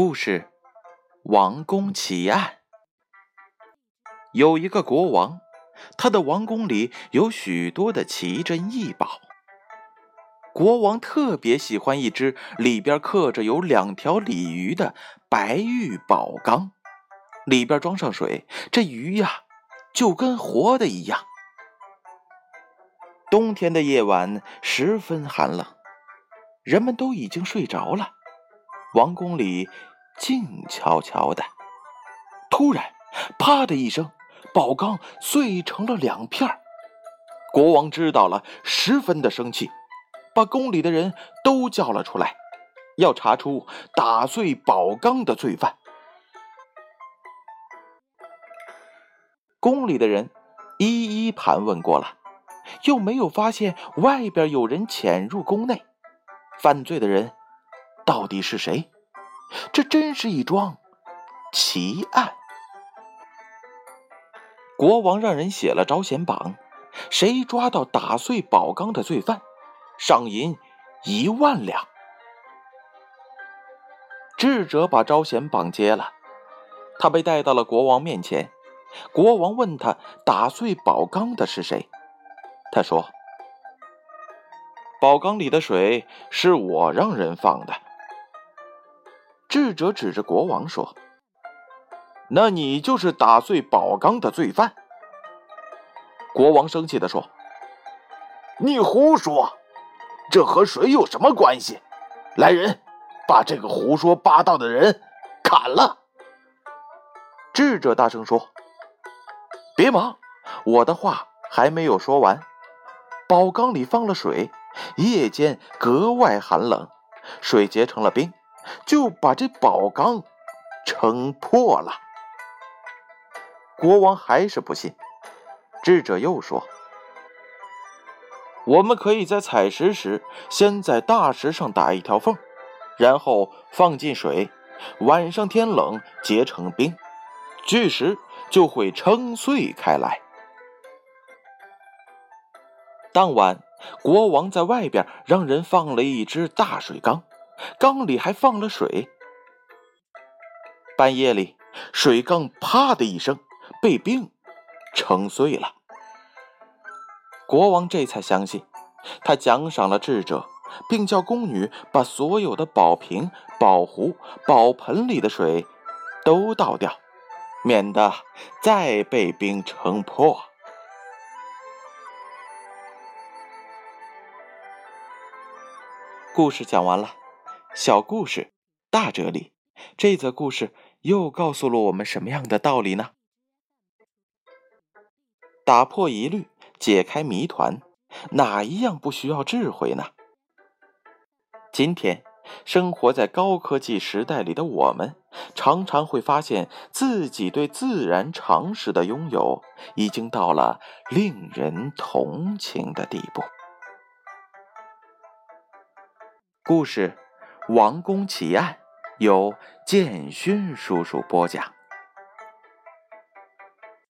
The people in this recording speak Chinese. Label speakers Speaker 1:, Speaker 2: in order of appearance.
Speaker 1: 故事：王宫奇案。有一个国王，他的王宫里有许多的奇珍异宝。国王特别喜欢一只里边刻着有两条鲤鱼的白玉宝缸，里边装上水，这鱼呀就跟活的一样。冬天的夜晚十分寒冷，人们都已经睡着了。王宫里静悄悄的，突然，啪的一声，宝缸碎成了两片国王知道了，十分的生气，把宫里的人都叫了出来，要查出打碎宝缸的罪犯。宫里的人一一盘问过了，又没有发现外边有人潜入宫内，犯罪的人。到底是谁？这真是一桩奇案。国王让人写了招贤榜，谁抓到打碎宝缸的罪犯，赏银一万两。智者把招贤榜接了，他被带到了国王面前。国王问他打碎宝缸的是谁，他说：“宝缸里的水是我让人放的。”智者指着国王说：“那你就是打碎宝缸的罪犯。”国王生气的说：“
Speaker 2: 你胡说！这和水有什么关系？来人，把这个胡说八道的人砍了！”
Speaker 1: 智者大声说：“别忙，我的话还没有说完。宝缸里放了水，夜间格外寒冷，水结成了冰。”就把这宝缸撑破了。国王还是不信，智者又说：“我们可以在采石时，先在大石上打一条缝，然后放进水，晚上天冷结成冰，巨石就会撑碎开来。”当晚，国王在外边让人放了一只大水缸。缸里还放了水。半夜里，水缸啪的一声被冰撑碎了。国王这才相信，他奖赏了智者，并叫宫女把所有的宝瓶、宝壶、宝盆里的水都倒掉，免得再被冰撑破。故事讲完了。小故事，大哲理。这则故事又告诉了我们什么样的道理呢？打破疑虑，解开谜团，哪一样不需要智慧呢？今天，生活在高科技时代里的我们，常常会发现自己对自然常识的拥有，已经到了令人同情的地步。故事。王宫奇案，由建勋叔叔播讲。